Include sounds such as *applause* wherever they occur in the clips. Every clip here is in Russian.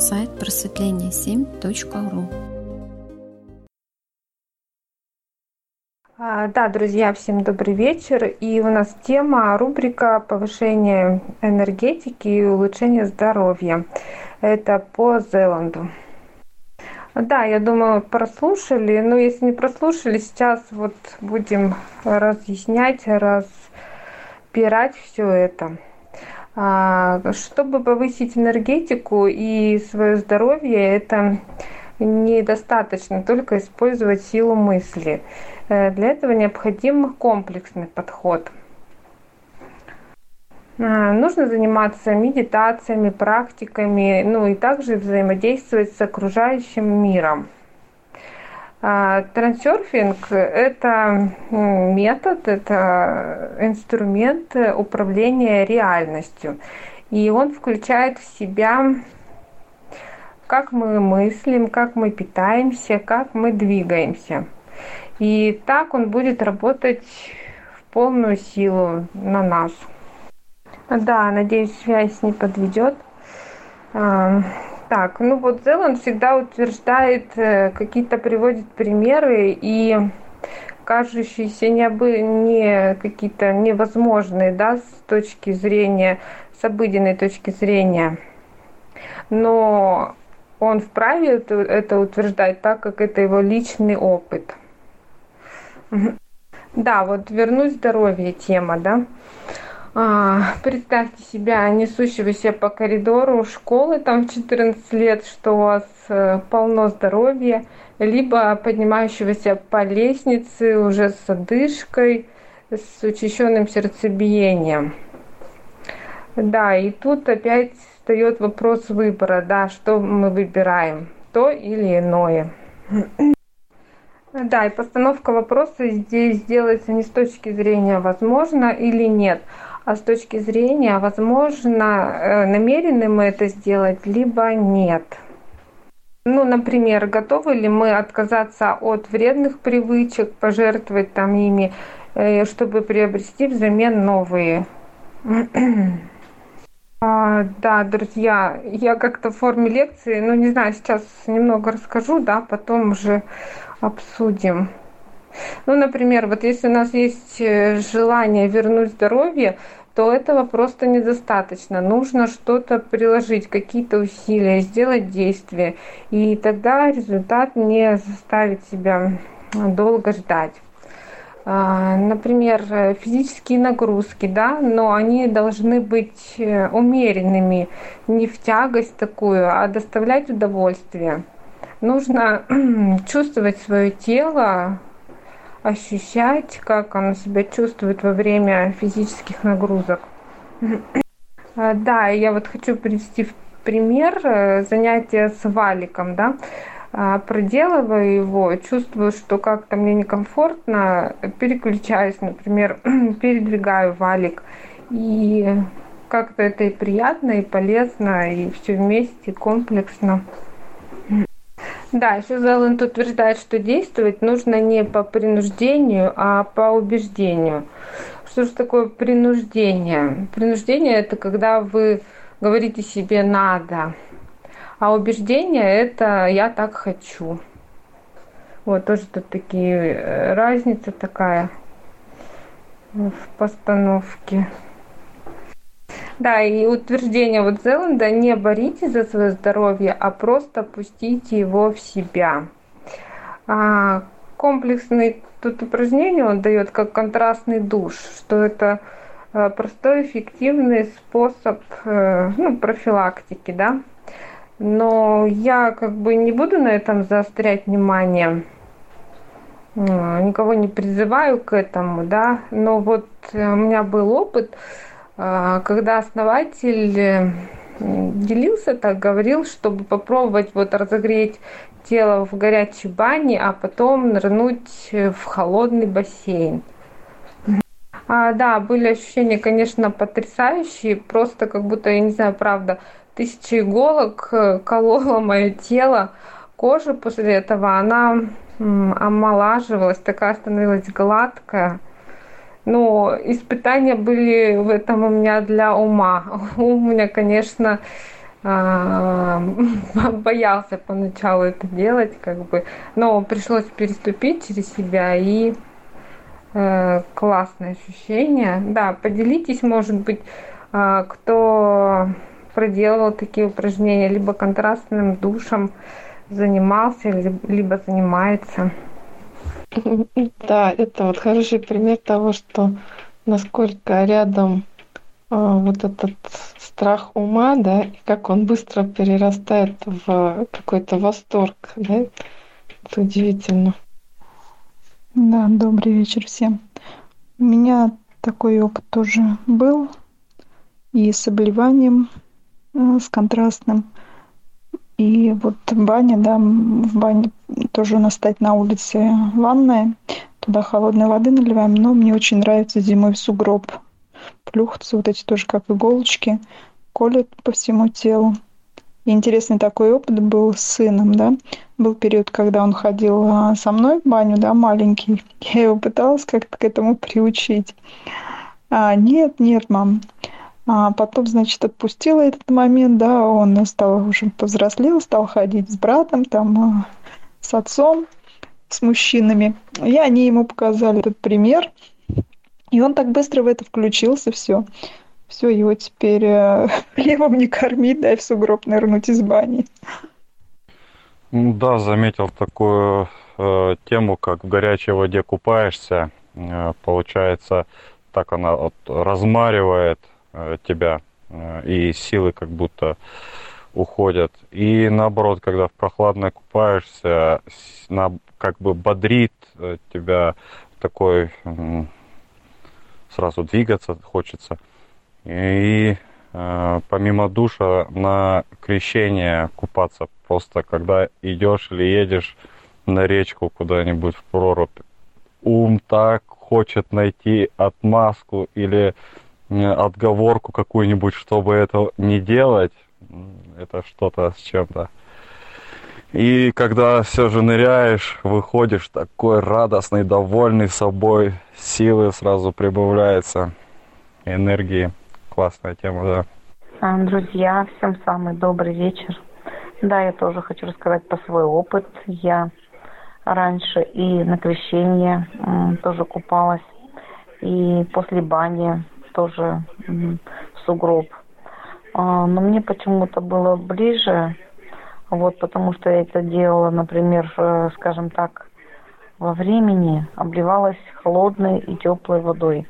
сайт просветление7.ру. А, да, друзья, всем добрый вечер. И у нас тема, рубрика повышение энергетики и улучшение здоровья. Это по Зеланду. Да, я думаю, прослушали. Но если не прослушали, сейчас вот будем разъяснять, разбирать все это. А, чтобы повысить энергетику и свое здоровье, это недостаточно только использовать силу мысли. Э, для этого необходим комплексный подход. А, нужно заниматься медитациями, практиками, ну и также взаимодействовать с окружающим миром. А, трансерфинг – это метод, это инструмент управления реальностью. И он включает в себя, как мы мыслим, как мы питаемся, как мы двигаемся. И так он будет работать в полную силу на нас. Да, надеюсь, связь не подведет. Так, ну вот Зеланд всегда утверждает, э, какие-то приводит примеры и кажущиеся необы, не какие-то невозможные, да, с точки зрения, с обыденной точки зрения. Но он вправе это, утверждать, так как это его личный опыт. Да, вот вернуть здоровье тема, да. А, представьте себя несущегося по коридору школы там в 14 лет, что у вас э, полно здоровья, либо поднимающегося по лестнице уже с одышкой, с учащенным сердцебиением. Да, и тут опять встает вопрос выбора, да, что мы выбираем, то или иное. Да, и постановка вопроса здесь делается не с точки зрения возможно или нет, а с точки зрения, возможно, э, намерены мы это сделать, либо нет. Ну, например, готовы ли мы отказаться от вредных привычек, пожертвовать там ими, э, чтобы приобрести взамен новые? *clears throat* А, да, друзья, я как-то в форме лекции, ну, не знаю, сейчас немного расскажу, да, потом уже обсудим. Ну, например, вот если у нас есть э, желание вернуть здоровье, то этого просто недостаточно. Нужно что-то приложить, какие-то усилия, сделать действия. И тогда результат не заставит себя долго ждать. А, например, физические нагрузки, да, но они должны быть э, умеренными, не в тягость такую, а доставлять удовольствие. Нужно *clears throat* чувствовать свое тело, ощущать, как оно себя чувствует во время физических нагрузок. А, да, я вот хочу привести в пример э, занятия с валиком, да. А, проделываю его, чувствую, что как-то мне некомфортно, переключаюсь, например, *clears throat* передвигаю валик, и как-то это и приятно, и полезно, и все вместе комплексно. Да, еще Зеланд утверждает, что действовать нужно не по принуждению, а по убеждению. Что же такое принуждение? Принуждение это когда вы говорите себе надо, а убеждение это я так хочу. Вот тоже тут такие э, разница такая в постановке. Да, и утверждение вот Зеланда, не боритесь за свое здоровье, а просто пустите его в себя. А, комплексный тут упражнение он дает как контрастный душ, что это э, простой, эффективный способ э, ну, профилактики, да. Но я как бы не буду на этом заострять внимание, никого не призываю к этому, да, но вот э, у меня был опыт, когда основатель делился так, говорил, чтобы попробовать вот разогреть тело в горячей бане, а потом нырнуть в холодный бассейн. А, да, были ощущения, конечно, потрясающие, просто как будто, я не знаю, правда, тысячи иголок э, кололо мое тело, кожа после этого, она омолаживалась, такая становилась гладкая. Но испытания были в этом у меня для ума. Ум *laughs* у меня, конечно, а, *laughs* боялся поначалу это делать, как бы, но пришлось переступить через себя и э, классное ощущение. Да, поделитесь, может быть, э, кто проделывал такие упражнения, либо контрастным душем занимался, либо занимается. *laughs* Да, это вот хороший пример того, что насколько рядом э, вот этот страх ума, да, и как он быстро перерастает в какой-то восторг, да, это удивительно. Да, добрый вечер всем. У меня такой опыт тоже был и с обливанием, э, с контрастным. И вот баня, да, в бане тоже у нас стоит на улице ванная. Туда холодной воды наливаем, но мне очень нравится зимой в сугроб. Плюхаться вот эти тоже как иголочки, колят по всему телу. И интересный такой опыт был с сыном, да. Был период, когда он ходил а, со мной в баню, да, маленький. *laughs* Я его пыталась как-то к этому приучить. А, нет, нет, мам, а потом, значит, отпустила этот момент, да, он стал уже повзрослел, стал ходить с братом, там, а, с отцом, с мужчинами. И они ему показали этот пример, и он так быстро в это включился, все. Все, его теперь э, *laughs* хлебом не кормить, дай в сугроб нырнуть из бани. Да, заметил такую э, тему, как в горячей воде купаешься. Э, получается, так она вот размаривает Э, тебя, э, и силы как будто уходят. И наоборот, когда в прохладной купаешься, на, как бы бодрит э, тебя такой, сразу двигаться хочется. И помимо душа на крещение купаться, просто когда идешь или едешь на речку куда-нибудь в прорубь, ум так хочет найти отмазку или отговорку какую-нибудь, чтобы это не делать, это что-то с чем-то. И когда все же ныряешь, выходишь такой радостный, довольный собой, силы сразу прибавляется, энергии. Классная тема, да. А, друзья, всем самый добрый вечер. Да, я тоже хочу рассказать по свой опыт. Я раньше и на крещение тоже купалась, и после бани тоже сугроб. А, но мне почему-то было ближе, вот, потому что я это делала, например, э, скажем так, во времени обливалась холодной и теплой водой.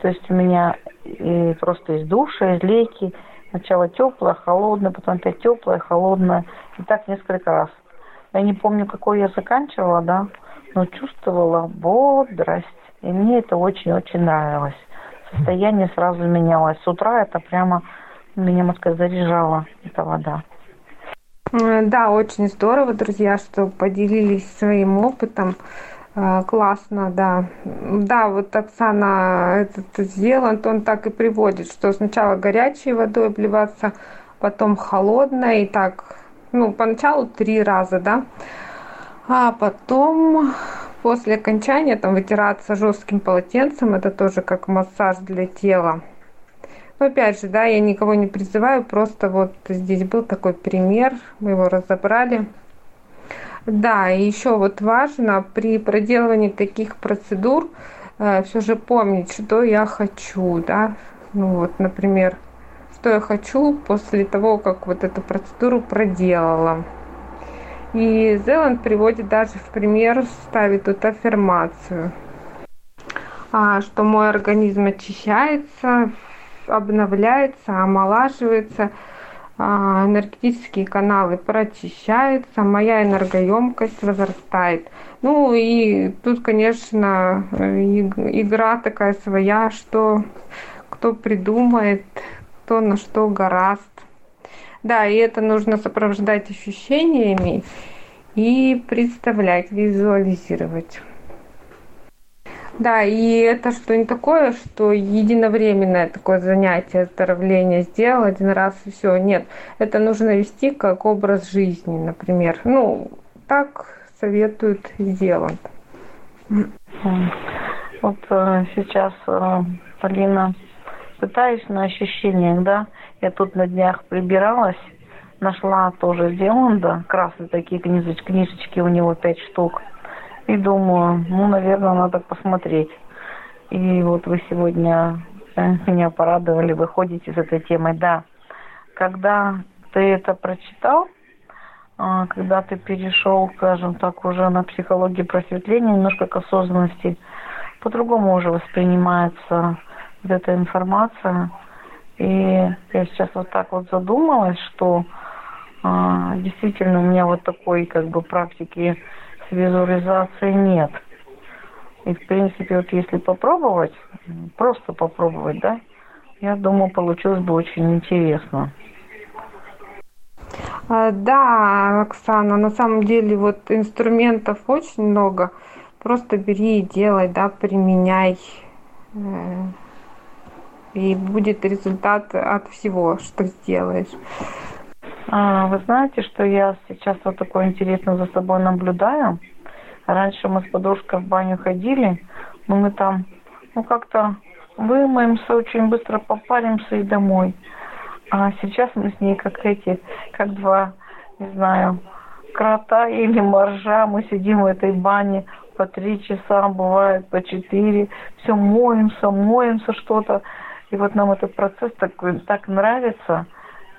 То есть у меня и просто из душа, из лейки сначала теплая, холодная, потом опять теплая, холодная, и так несколько раз. Я не помню, какой я заканчивала, да, но чувствовала бодрость, и мне это очень-очень нравилось состояние сразу менялось. С утра это прямо меня, можно сказать, заряжала эта вода. Э, да, очень здорово, друзья, что поделились своим опытом. Э, классно, да. Да, вот Оксана этот сделан, он так и приводит, что сначала горячей водой обливаться, потом холодной, и так, ну, поначалу три раза, да, а потом после окончания там вытираться жестким полотенцем, это тоже как массаж для тела. Но опять же, да, я никого не призываю, просто вот здесь был такой пример, мы его разобрали. Да, и еще вот важно при проделывании таких процедур э, все же помнить, что я хочу, да. Ну вот, например, что я хочу после того, как вот эту процедуру проделала. И Зеланд приводит даже в пример, ставит тут аффирмацию, а, что мой организм очищается, обновляется, омолаживается, а, энергетические каналы прочищаются, моя энергоемкость возрастает. Ну и тут, конечно, игра такая своя, что кто придумает, кто на что гораст. Да, и это нужно сопровождать ощущениями и представлять, визуализировать. Да, и это что не такое, что единовременное такое занятие оздоровления сделал один раз и все. Нет, это нужно вести как образ жизни, например. Ну, так советуют сделать. Вот э, сейчас, э, Полина, пытаюсь на ощущениях, да, я тут на днях прибиралась, нашла тоже Зеланда, красные такие книжечки, книжечки у него пять штук. И думаю, ну, наверное, надо посмотреть. И вот вы сегодня меня порадовали, вы ходите с этой темой. Да, когда ты это прочитал, а, когда ты перешел, скажем так, уже на психологию просветления, немножко к осознанности, по-другому уже воспринимается вот эта информация. И я сейчас вот так вот задумалась, что а, действительно у меня вот такой как бы практики с визуализацией нет. И в принципе вот если попробовать, просто попробовать, да, я думаю, получилось бы очень интересно. А, да, Оксана, на самом деле вот инструментов очень много. Просто бери и делай, да, применяй. Э, и будет результат от всего, что сделаешь. А, вы знаете, что я сейчас вот такое интересное за собой наблюдаю? Раньше мы с подружкой в баню ходили, но мы там, ну, как-то вымоемся, очень быстро попаримся и домой. А сейчас мы с ней как эти, как два, не знаю, крота или моржа. Мы сидим в этой бане по три часа, бывает по четыре. Все моемся, моемся что-то. И вот нам этот процесс так, так нравится.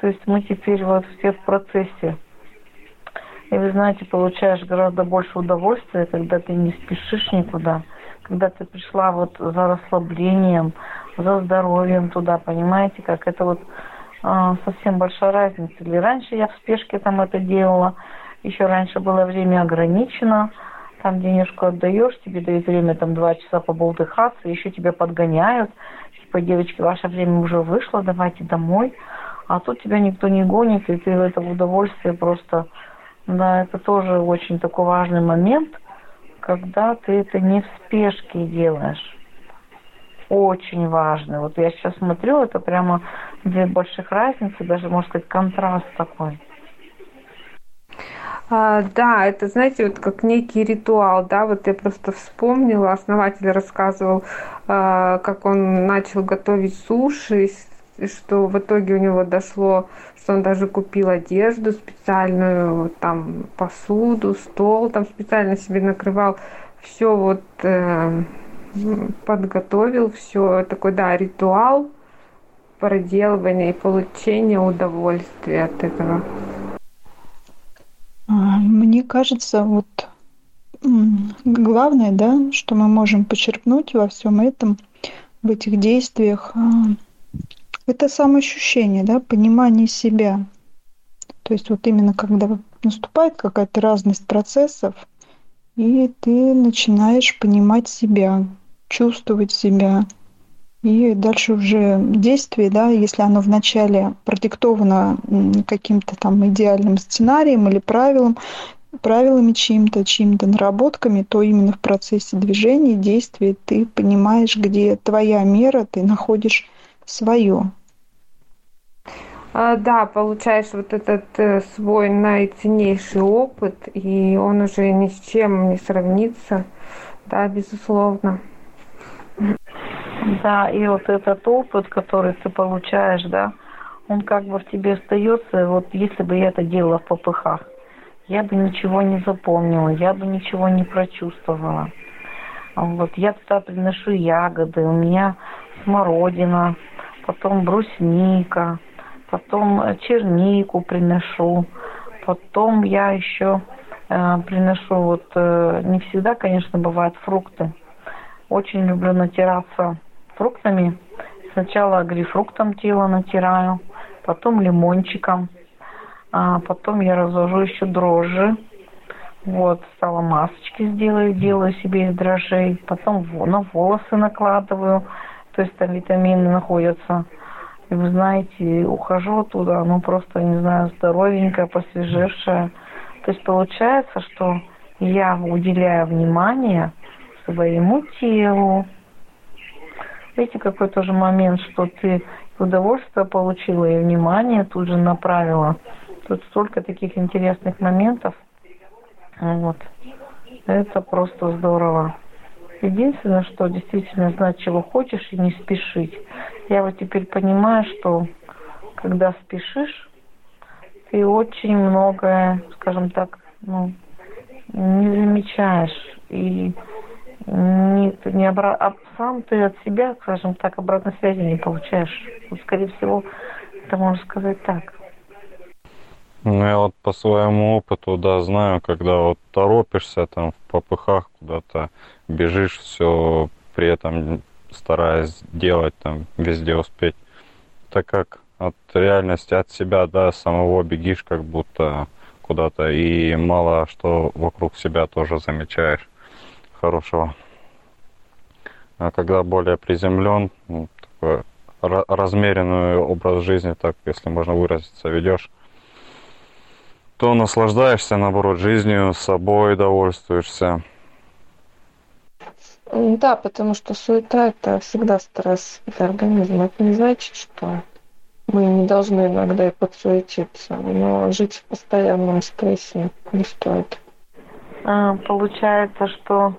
То есть мы теперь вот все в процессе. И вы знаете, получаешь гораздо больше удовольствия, когда ты не спешишь никуда, когда ты пришла вот за расслаблением, за здоровьем туда, понимаете, как это вот а, совсем большая разница. Или раньше я в спешке там это делала, еще раньше было время ограничено, там денежку отдаешь, тебе дают время там два часа поболтыхаться, еще тебя подгоняют, типа, девочки, ваше время уже вышло, давайте домой. А тут тебя никто не гонит, и ты в это удовольствие просто... Да, это тоже очень такой важный момент, когда ты это не в спешке делаешь очень важно. Вот я сейчас смотрю, это прямо две больших разницы, даже, можно сказать, контраст такой. А, да, это, знаете, вот как некий ритуал, да, вот я просто вспомнила, основатель рассказывал, а, как он начал готовить суши, что в итоге у него дошло, что он даже купил одежду специальную, там посуду, стол там специально себе накрывал, все вот э, подготовил все такой, да, ритуал проделывания и получения удовольствия от этого. А, мне кажется, вот главное, да, что мы можем почерпнуть во всем этом, в этих действиях, а, это самоощущение, да, понимание себя. То есть вот именно когда наступает какая-то разность процессов, и ты начинаешь понимать себя, чувствовать себя. И дальше уже действие, да, если оно вначале продиктовано каким-то там идеальным сценарием или правилом, правилами чьим-то, чьими-то наработками, то именно в процессе движения, действия ты понимаешь, где твоя мера, ты находишь свое. А, да, получаешь вот этот э, свой наиценнейший опыт, и он уже ни с чем не сравнится, да, безусловно. Да, и вот этот опыт, который ты получаешь, да, он как бы в тебе остается, вот если бы я это делала в попыхах, я бы ничего не запомнила, я бы ничего не прочувствовала. Вот я туда приношу ягоды, у меня смородина, потом брусника, потом чернику приношу, потом я еще э, приношу вот э, не всегда, конечно, бывают фрукты. Очень люблю натираться фруктами. Сначала грейпфруктом тело натираю, потом лимончиком, а потом я развожу еще дрожжи. Вот, стала масочки сделаю, делаю себе из дрожжей, потом на волосы накладываю, то есть там витамины находятся. Вы знаете, ухожу оттуда, ну просто, не знаю, здоровенькая, посвежевшая. То есть получается, что я уделяю внимание своему телу, Видите, какой тоже момент, что ты удовольствие получила и внимание тут же направила. Тут столько таких интересных моментов. Вот. Это просто здорово. Единственное, что действительно знать, чего хочешь и не спешить. Я вот теперь понимаю, что когда спешишь, ты очень многое, скажем так, ну, не замечаешь. И не, не обра... а сам ты от себя, скажем так, обратной связи не получаешь. Скорее всего, это можно сказать так. Ну, я вот по своему опыту, да, знаю, когда вот торопишься там в попыхах куда-то, бежишь, все при этом стараясь делать там, везде успеть. Так как от реальности, от себя, да, самого бегишь как будто куда-то, и мало что вокруг себя тоже замечаешь хорошего. А когда более приземлен, ну, такой размеренный образ жизни, так если можно выразиться, ведешь, то наслаждаешься, наоборот, жизнью, собой довольствуешься. Да, потому что суета – это всегда стресс для организма. Это не значит, что мы не должны иногда и подсуетиться, но жить в постоянном стрессе не стоит. А, получается, что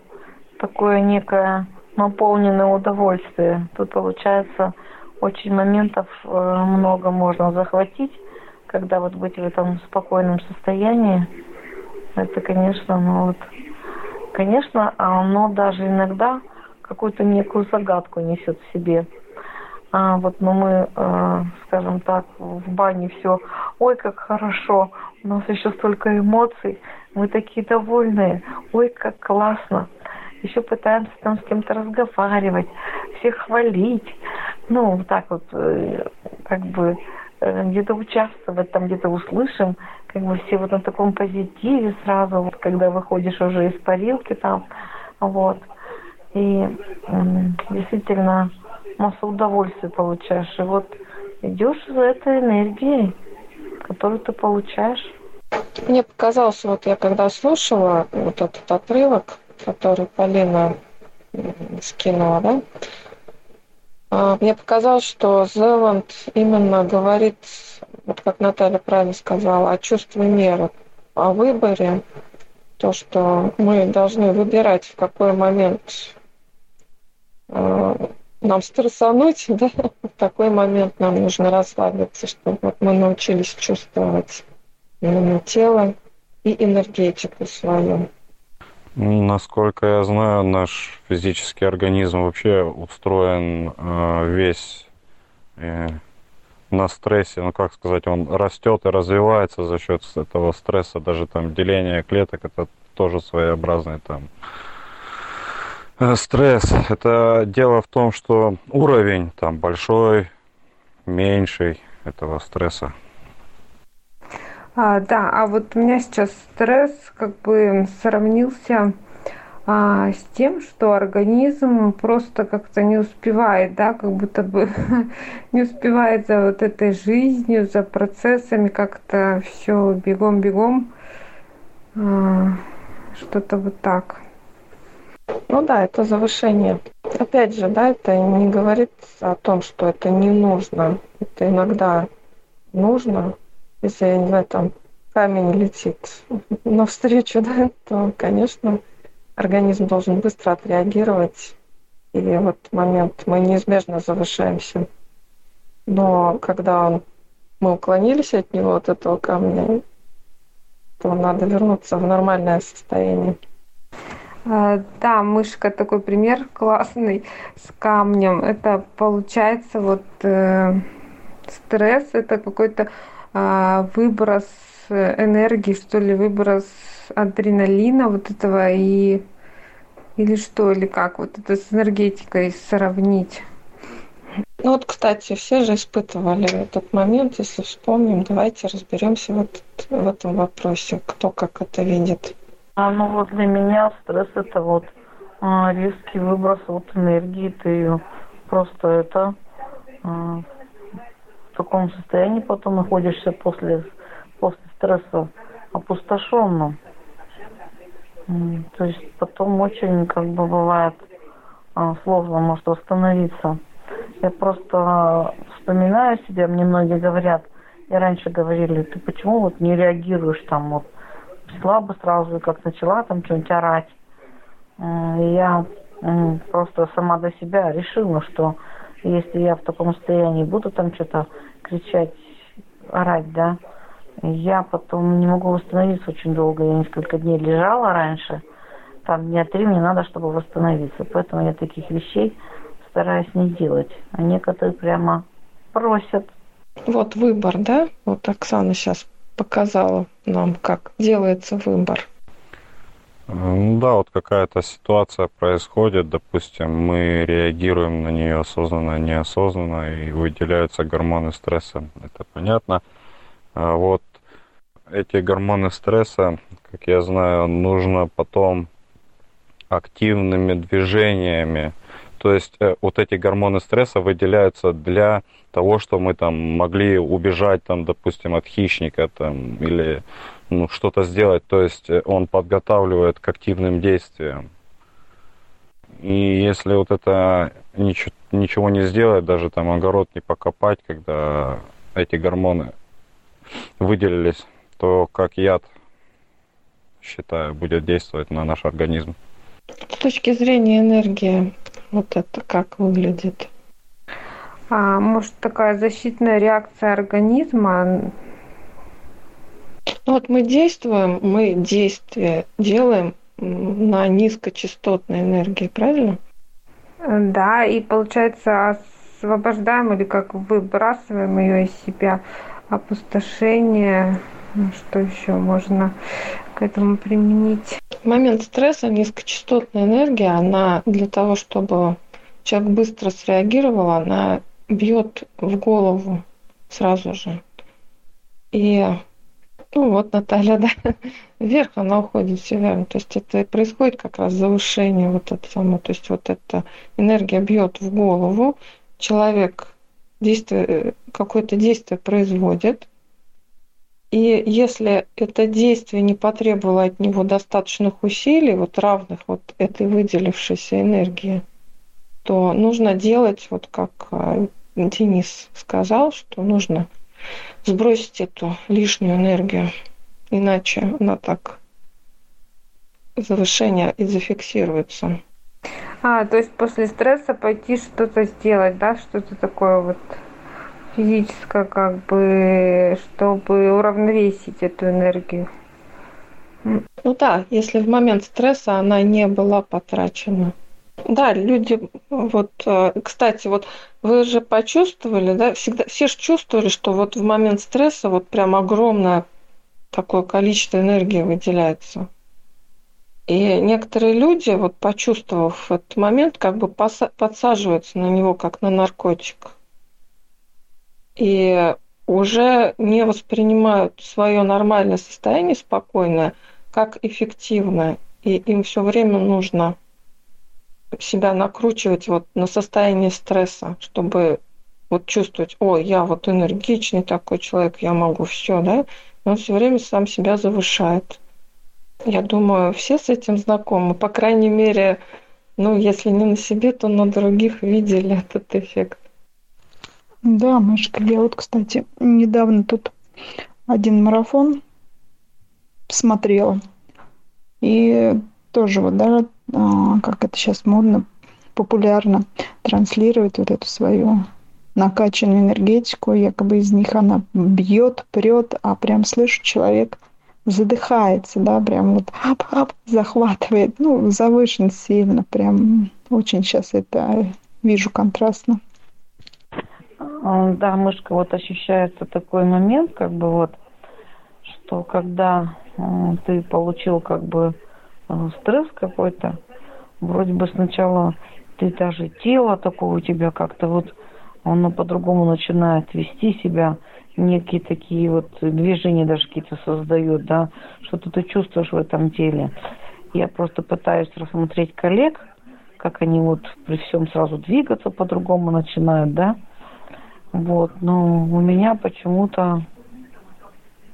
такое некое наполненное удовольствие. Тут получается очень моментов э, много можно захватить, когда вот быть в этом спокойном состоянии. Это, конечно, ну вот, конечно, оно даже иногда какую-то некую загадку несет в себе. А, вот, но мы, э, скажем так, в бане все, ой, как хорошо, у нас еще столько эмоций, мы такие довольные, ой, как классно еще пытаемся там с кем-то разговаривать, всех хвалить. Ну, вот так вот, э, как бы где-то участвовать, там где-то услышим, как бы все вот на таком позитиве сразу, вот когда выходишь уже из парилки там, вот. И действительно массу удовольствия получаешь. И вот идешь за этой энергией, которую ты получаешь. Мне показалось, вот я когда слушала вот этот отрывок, который Полина скинула, да? А, мне показалось, что Зеланд именно говорит, вот как Наталья правильно сказала, о чувстве меры, о выборе, то, что мы должны выбирать, в какой момент э, нам стрессануть, *laughs* да, в какой момент нам нужно расслабиться, чтобы вот мы научились чувствовать именно тело и энергетику свою. Насколько я знаю, наш физический организм вообще устроен э, весь э, на стрессе, ну как сказать, он растет и развивается за счет этого стресса, даже там деление клеток, это тоже своеобразный там э, стресс. Это дело в том, что уровень там большой, меньший этого стресса. А, да, а вот у меня сейчас стресс как бы сравнился а, с тем, что организм просто как-то не успевает, да, как будто бы *laughs* не успевает за вот этой жизнью, за процессами, как-то все бегом-бегом, а, что-то вот так. Ну да, это завышение. Опять же, да, это не говорит о том, что это не нужно. Это иногда нужно, если, я не знаю, там камень летит навстречу, *laughs* да, то, конечно, организм должен быстро отреагировать. И в этот момент мы неизбежно завышаемся. Но когда он, мы уклонились от него, от этого камня, то надо вернуться в нормальное состояние. А, да, мышка такой пример классный с камнем. Это получается вот э, стресс, это какой-то выброс энергии, что ли, выброс адреналина вот этого и или что, или как вот это с энергетикой сравнить? Ну вот, кстати, все же испытывали этот момент, если вспомним, давайте разберемся вот в этом вопросе, кто как это видит. А ну вот для меня стресс это вот а, резкий выброс вот энергии, ты просто это а, таком состоянии потом находишься после, после стресса опустошенным. То есть потом очень как бы бывает а, сложно может восстановиться. Я просто вспоминаю себя, мне многие говорят, и раньше говорили, ты почему вот не реагируешь там вот слабо сразу, как начала там что-нибудь орать. И я просто сама для себя решила, что если я в таком состоянии буду там что-то кричать, орать, да, Я потом не могу восстановиться очень долго. Я несколько дней лежала раньше. Там дня три мне надо, чтобы восстановиться. Поэтому я таких вещей стараюсь не делать. А некоторые прямо просят. Вот выбор, да? Вот Оксана сейчас показала нам, как делается выбор. Ну да, вот какая-то ситуация происходит, допустим, мы реагируем на нее осознанно, неосознанно, и выделяются гормоны стресса, это понятно. А вот эти гормоны стресса, как я знаю, нужно потом активными движениями, то есть э, вот эти гормоны стресса выделяются для того, что мы там могли убежать, там, допустим, от хищника там, или ну, что-то сделать, то есть э, он подготавливает к активным действиям. И если вот это ничего, ничего не сделать, даже там огород не покопать, когда эти гормоны выделились, то как яд, считаю, будет действовать на наш организм. С точки зрения энергии, вот это как выглядит? А, может, такая защитная реакция организма ну вот мы действуем, мы действия делаем на низкочастотной энергии, правильно? Да, и получается освобождаем или как выбрасываем ее из себя опустошение, ну, что еще можно к этому применить? В момент стресса низкочастотная энергия, она для того, чтобы человек быстро среагировал, она бьет в голову сразу же. И ну вот Наталья, *laughs* да, вверх она уходит все верно. То есть это происходит как раз завышение вот это само, то есть вот эта энергия бьет в голову, человек действие, э, какое-то действие производит, и если это действие не потребовало от него достаточных усилий, вот равных вот этой выделившейся энергии, то нужно делать, вот как э, Денис сказал, что нужно сбросить эту лишнюю энергию. Иначе она так завышение и зафиксируется. А, то есть после стресса пойти что-то сделать, да, что-то такое вот физическое, как бы, чтобы уравновесить эту энергию. Ну да, если в момент стресса она не была потрачена. Да, люди, вот, э, кстати, вот вы же почувствовали, да, всегда, все же чувствовали, что вот в момент стресса вот прям огромное такое количество энергии выделяется. И некоторые люди, вот почувствовав этот момент, как бы подсаживаются на него, как на наркотик. И уже не воспринимают свое нормальное состояние спокойное как эффективное. И им все время нужно себя накручивать вот на состояние стресса, чтобы вот чувствовать, о, я вот энергичный такой человек, я могу все, да, он все время сам себя завышает. Я думаю, все с этим знакомы. По крайней мере, ну, если не на себе, то на других видели *laughs* этот эффект. Да, Машка, я вот, кстати, недавно тут один марафон смотрела. И тоже вот, да, как это сейчас модно, популярно, транслирует вот эту свою накачанную энергетику, якобы из них она бьет, прет, а прям слышу, человек задыхается, да, прям вот ап-ап, захватывает, ну, завышен сильно, прям очень сейчас это вижу контрастно. А, да, мышка, вот ощущается такой момент, как бы вот, что когда ты получил как бы стресс какой-то. Вроде бы сначала ты даже тело такое у тебя как-то вот оно по-другому начинает вести себя, некие такие вот движения даже какие-то создает, да, что-то ты чувствуешь в этом теле. Я просто пытаюсь рассмотреть коллег, как они вот при всем сразу двигаться по-другому начинают, да. Вот, но у меня почему-то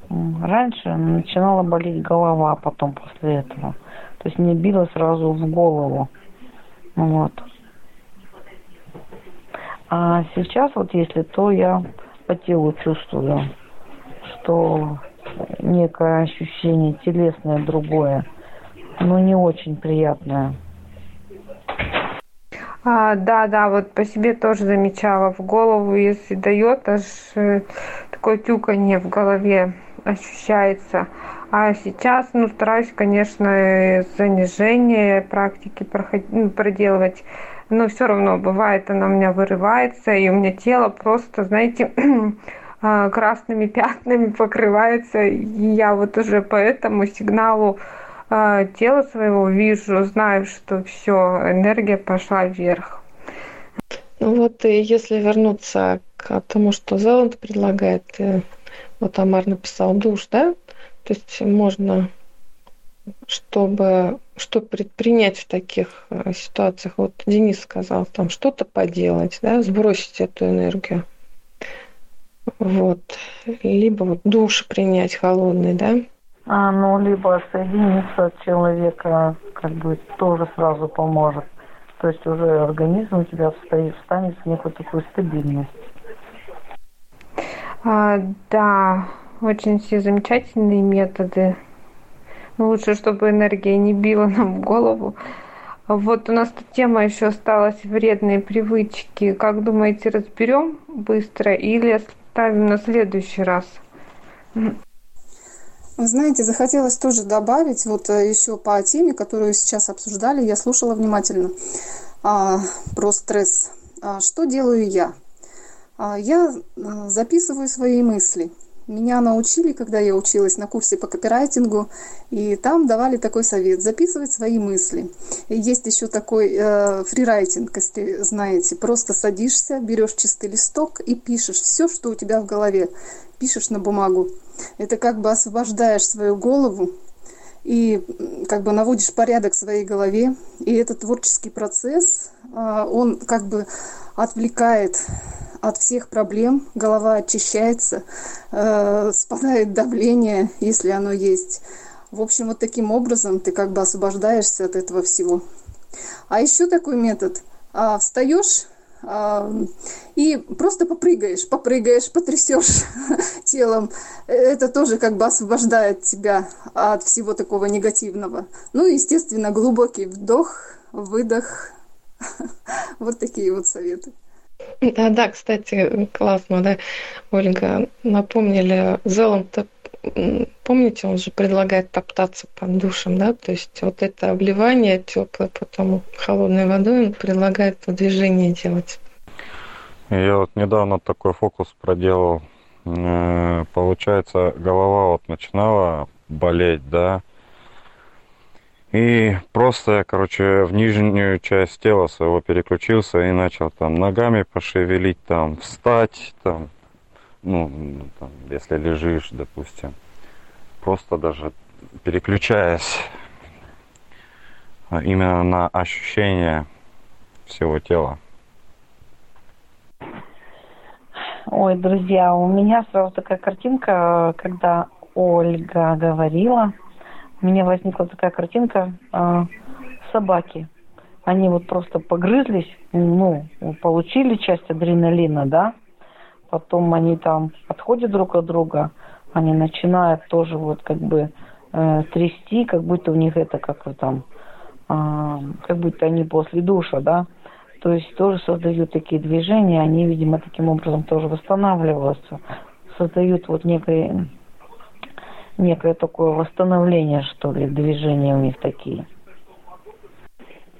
раньше начинала болеть голова потом после этого. То есть мне било сразу в голову. Вот. А сейчас вот если то я по телу чувствую, что некое ощущение телесное другое, но не очень приятное. А, да, да, вот по себе тоже замечала в голову, если дает аж э, такое тюканье в голове ощущается. А сейчас, ну, стараюсь, конечно, занижение практики проходить, ну, проделывать, но все равно бывает, она у меня вырывается, и у меня тело просто, знаете, *clears throat* а, красными пятнами покрывается, и я вот уже по этому сигналу а, тела своего вижу, знаю, что все, энергия пошла вверх. Ну вот и если вернуться к тому, что Зеланд предлагает, э, вот Амар написал душ, да? То есть можно, чтобы что предпринять в таких э, ситуациях, вот Денис сказал, там что-то поделать, да, сбросить эту энергию. Вот. Либо вот душ принять холодный, да? А, ну, либо соединиться от человека, как бы тоже сразу поможет. То есть уже организм у тебя встанет, встанет в некую такую стабильность. А, да, очень все замечательные методы. Ну, лучше, чтобы энергия не била *laughs* нам в голову. Вот у нас тут тема еще осталась вредные привычки. Как думаете, разберем быстро или оставим на следующий раз? Вы знаете, захотелось тоже добавить, вот э, еще по теме, которую сейчас обсуждали, я слушала внимательно а, про стресс. А, что делаю я? А, я а, записываю свои мысли – меня научили, когда я училась на курсе по копирайтингу, и там давали такой совет – записывать свои мысли. И есть еще такой э, фрирайтинг, если знаете. Просто садишься, берешь чистый листок и пишешь все, что у тебя в голове. Пишешь на бумагу. Это как бы освобождаешь свою голову и как бы наводишь порядок в своей голове. И этот творческий процесс, э, он как бы отвлекает от всех проблем, голова очищается, э, спадает давление, если оно есть. В общем, вот таким образом ты как бы освобождаешься от этого всего. А еще такой метод. А, встаешь а, и просто попрыгаешь, попрыгаешь, потрясешь *laughs* телом. Это тоже как бы освобождает тебя от всего такого негативного. Ну естественно, глубокий вдох, выдох. *laughs* Вот такие вот советы. Да, да, кстати, классно, да, Ольга, напомнили, Зеланд, помните, он же предлагает топтаться под душем, да, то есть вот это обливание теплое, потом холодной водой, он предлагает движение делать. Я вот недавно такой фокус проделал. Э, получается, голова вот начинала болеть, да, и просто я, короче, в нижнюю часть тела своего переключился и начал там ногами пошевелить, там, встать, там, ну, там, если лежишь, допустим. Просто даже переключаясь именно на ощущение всего тела. Ой, друзья, у меня сразу такая картинка, когда Ольга говорила – у меня возникла такая картинка э, собаки. Они вот просто погрызлись, ну, получили часть адреналина, да, потом они там отходят друг от друга, они начинают тоже вот как бы э, трясти, как будто у них это как там, э, как будто они после душа, да, то есть тоже создают такие движения, они, видимо, таким образом тоже восстанавливаются, создают вот некое некое такое восстановление, что ли, движения у них такие.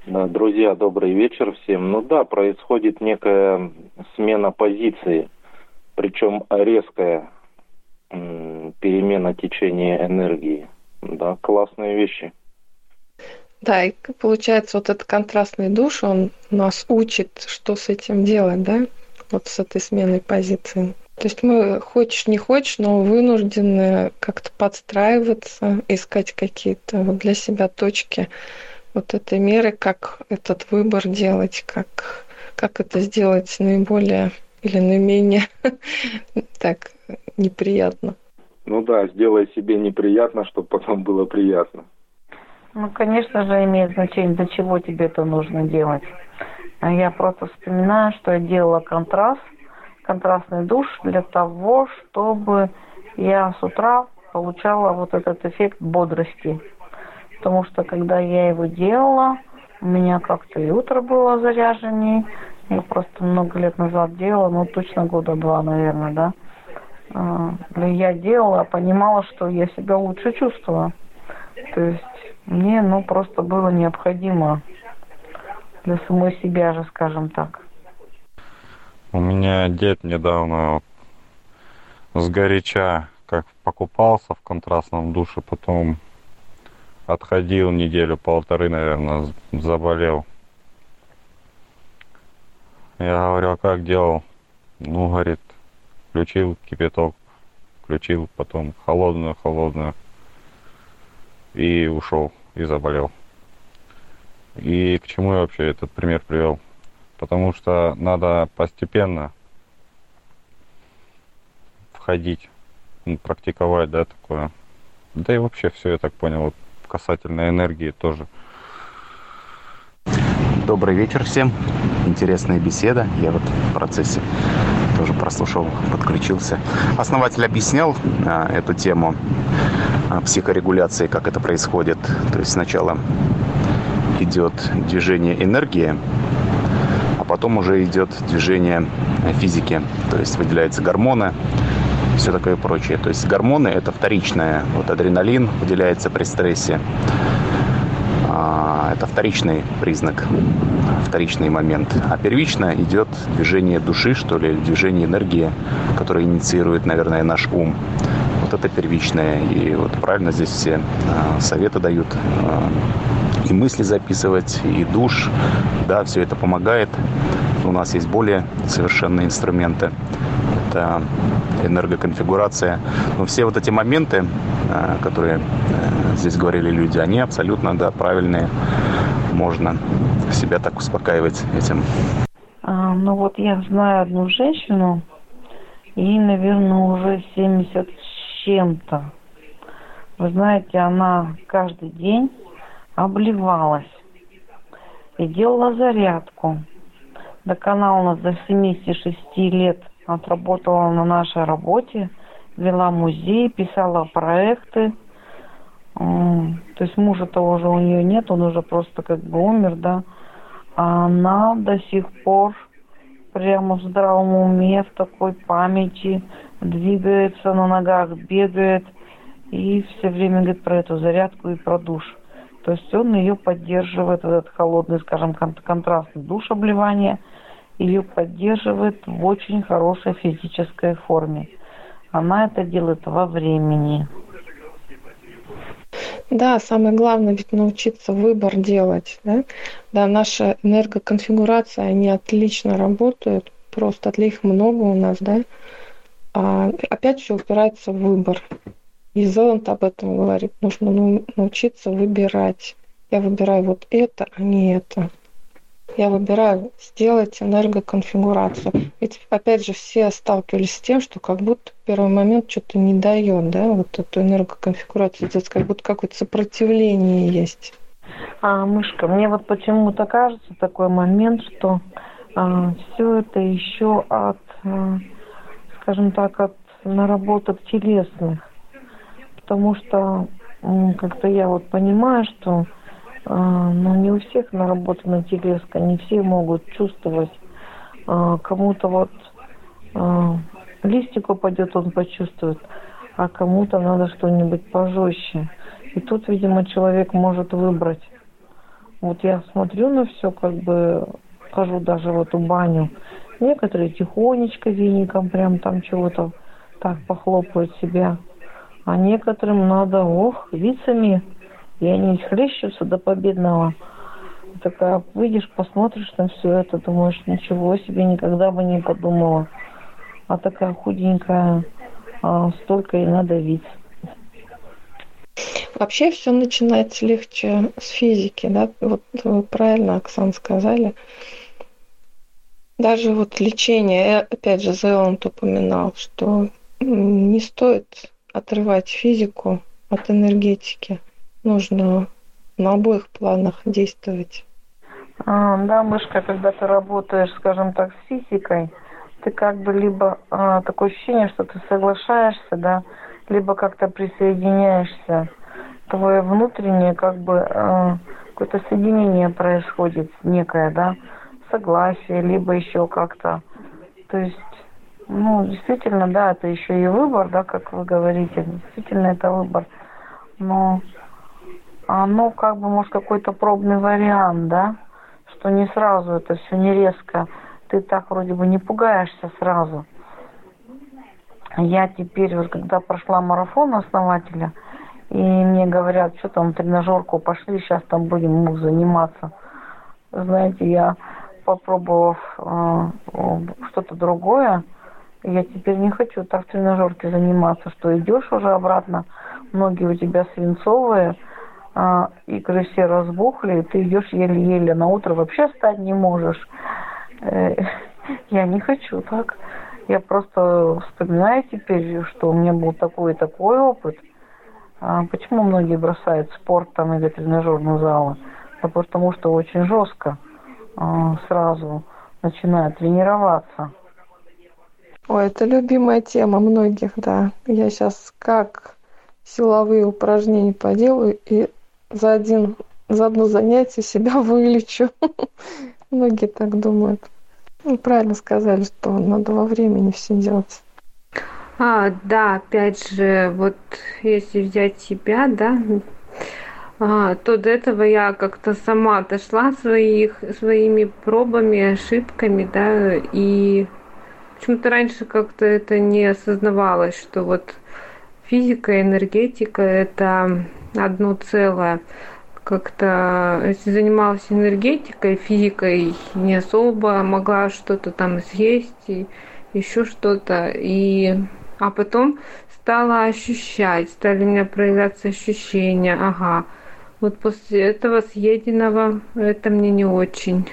Друзья, добрый вечер всем. Ну да, происходит некая смена позиции, причем резкая перемена течения энергии. Да, классные вещи. Да, и получается вот этот контрастный душ, он нас учит, что с этим делать, да, вот с этой сменой позиции. То есть мы, хочешь не хочешь, но вынуждены как-то подстраиваться, искать какие-то вот для себя точки вот этой меры, как этот выбор делать, как, как это сделать наиболее или наименее *laughs* так неприятно. Ну да, сделай себе неприятно, чтобы потом было приятно. Ну, конечно же, имеет значение, для чего тебе это нужно делать. А я просто вспоминаю, что я делала контраст – контрастный душ для того, чтобы я с утра получала вот этот эффект бодрости. Потому что когда я его делала, у меня как-то и утро было заряженнее. Я просто много лет назад делала, ну точно года два, наверное, да. э, я делала, понимала, что я себя лучше чувствовала. То есть мне, ну, просто было необходимо для самой себя же, скажем так. У меня дед недавно сгоряча как покупался в контрастном душе, потом отходил неделю, полторы, наверное, заболел. Я говорю, а как делал? Ну, говорит, включил кипяток, включил потом холодную, холодную. И ушел, и заболел. И к чему я вообще этот пример привел? Потому что надо постепенно входить, практиковать, да, такое. Да и вообще все, я так понял, вот касательно энергии тоже. Добрый вечер всем. Интересная беседа. Я вот в процессе тоже прослушал, подключился. Основатель объяснял а, эту тему а, психорегуляции, как это происходит. То есть сначала идет движение энергии, потом уже идет движение физики. То есть выделяются гормоны, все такое прочее. То есть гормоны это вторичное. Вот адреналин выделяется при стрессе. А, это вторичный признак, вторичный момент. А первично идет движение души, что ли, движение энергии, которое инициирует, наверное, наш ум. Вот это первичное. И вот правильно здесь все а, советы дают. А, и мысли записывать, и душ. Да, все это помогает. У нас есть более совершенные инструменты. Это энергоконфигурация. Но все вот эти моменты, э, которые э, здесь говорили люди, они абсолютно да, правильные. Можно себя так успокаивать этим. А, ну вот я знаю одну женщину, ей, наверное, уже 70 с чем-то. Вы знаете, она каждый день обливалась и делала зарядку. Так она у нас до 76 лет – отработала на нашей работе, вела музей, писала проекты. То есть мужа-то уже у нее нет, он уже просто как бы умер, да. А она до сих пор прямо в здравом уме, в такой памяти, двигается на ногах, бегает и все время говорит про эту зарядку и про душ. То есть он ее поддерживает, этот холодный, скажем, контрастный душ обливания – ее поддерживает в очень хорошей физической форме. Она это делает во времени. Да, самое главное ведь научиться выбор делать. Да, да наша энергоконфигурация, они отлично работают, просто их много у нас, да. А, опять все упирается в выбор. И Зеланд об этом говорит. Нужно научиться выбирать. Я выбираю вот это, а не это я выбираю сделать энергоконфигурацию. Ведь, опять же, все сталкивались с тем, что как будто в первый момент что-то не дает, да, вот эту энергоконфигурацию здесь как будто какое-то сопротивление есть. А, мышка, мне вот почему-то кажется такой момент, что а, все это еще от, а, скажем так, от наработок телесных. Потому что как-то я вот понимаю, что но не у всех наработана телеска, не все могут чувствовать. А, кому-то вот а, листик упадет, он почувствует, а кому-то надо что-нибудь пожестче. И тут, видимо, человек может выбрать. Вот я смотрю на все, как бы хожу даже в эту баню. Некоторые тихонечко веником прям там чего-то так похлопают себя. А некоторым надо, ох, вицами и они хлещутся до победного. Такая, выйдешь, посмотришь на все это, думаешь, ничего себе, никогда бы не подумала. А такая худенькая, а, столько и надо вид. Вообще все начинается легче с физики, да? Вот вы правильно, Оксан, сказали. Даже вот лечение, опять же, Зеланд упоминал, что не стоит отрывать физику от энергетики нужно на обоих планах действовать. А, да, мышка, когда ты работаешь, скажем так, с физикой, ты как бы либо а, такое ощущение, что ты соглашаешься, да, либо как-то присоединяешься. Твое внутреннее как бы а, какое-то соединение происходит некое, да, согласие, либо еще как-то. То есть Ну, действительно, да, это еще и выбор, да, как вы говорите. Действительно, это выбор. Но оно как бы, может, какой-то пробный вариант, да, что не сразу это все не резко. Ты так вроде бы не пугаешься сразу. Я теперь, вот когда прошла марафон основателя, и мне говорят, что там тренажерку пошли, сейчас там будем мы заниматься. Знаете, я попробовав э, что-то другое, я теперь не хочу так в тренажерке заниматься, что идешь уже обратно, ноги у тебя свинцовые, икры все разбухли, ты идешь еле-еле, на утро вообще встать не можешь. Э, *laughs* я не хочу так. Я просто вспоминаю теперь, что у меня был такой и такой опыт. А почему многие бросают спорт там или тренажерные залы? Да потому что очень жестко а, сразу начинают тренироваться. Ой, это любимая тема многих, да. Я сейчас как силовые упражнения поделаю и за один за одно занятие себя *laughs* вылечу. Многие так думают. Ну, правильно сказали, что надо во времени все делать. А, да, опять же, вот если взять себя, да, а, то до этого я как-то сама дошла своих, своими пробами, ошибками, да, и почему-то раньше как-то это не осознавалось, что вот физика энергетика это одно целое как-то, занималась энергетикой, физикой, не особо могла что-то там съесть и еще что-то. И, а потом стала ощущать, стали у меня проявляться ощущения, ага, вот после этого съеденного это мне не очень.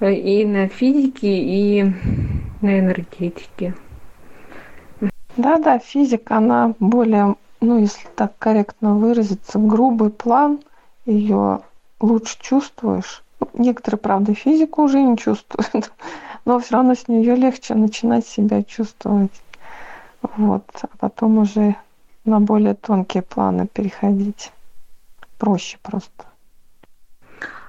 И на физике, и на энергетике. Да-да, физика, она более, ну, если так корректно выразиться, грубый план – ее лучше чувствуешь. Некоторые, правда, физику уже не чувствуют, *laughs* но все равно с нее легче начинать себя чувствовать. Вот. А потом уже на более тонкие планы переходить. Проще просто.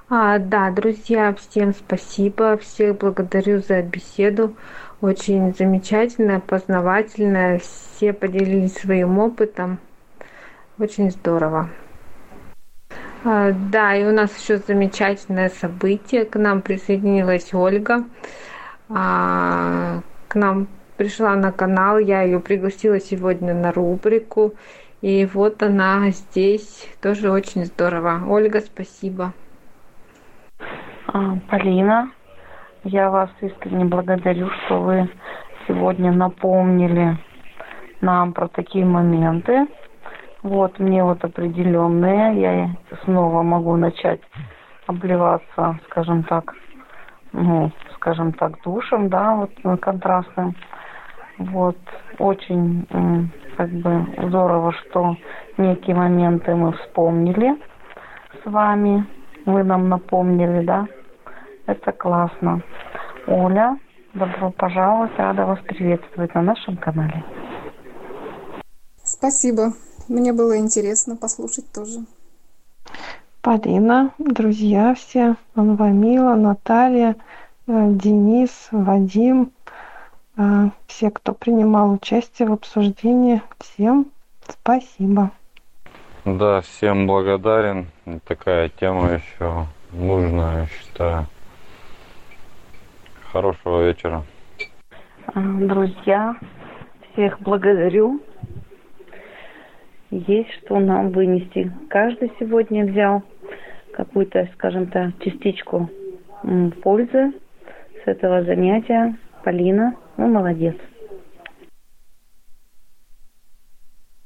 А, да, друзья, всем спасибо. Всех благодарю за беседу. Очень замечательная, познавательная. Все поделились своим опытом. Очень здорово. А, да, и у нас еще замечательное событие. К нам присоединилась Ольга. А, к нам пришла на канал, я ее пригласила сегодня на рубрику. И вот она здесь, тоже очень здорово. Ольга, спасибо. А, Полина, я вас искренне благодарю, что вы сегодня напомнили нам про такие моменты. Вот мне вот определенные, я снова могу начать обливаться, скажем так, ну, скажем так, душем, да, вот контрастным. Вот очень как бы здорово, что некие моменты мы вспомнили с вами, вы нам напомнили, да, это классно. Оля, добро пожаловать, рада вас приветствовать на нашем канале. Спасибо. Мне было интересно послушать тоже. Полина, друзья все, Анвамила, Наталья, э, Денис, Вадим, э, все, кто принимал участие в обсуждении, всем спасибо. Да, всем благодарен. Такая тема еще нужная, я считаю. Хорошего вечера. Друзья, всех благодарю есть что нам вынести. Каждый сегодня взял какую-то, скажем так, частичку пользы с этого занятия. Полина, ну молодец.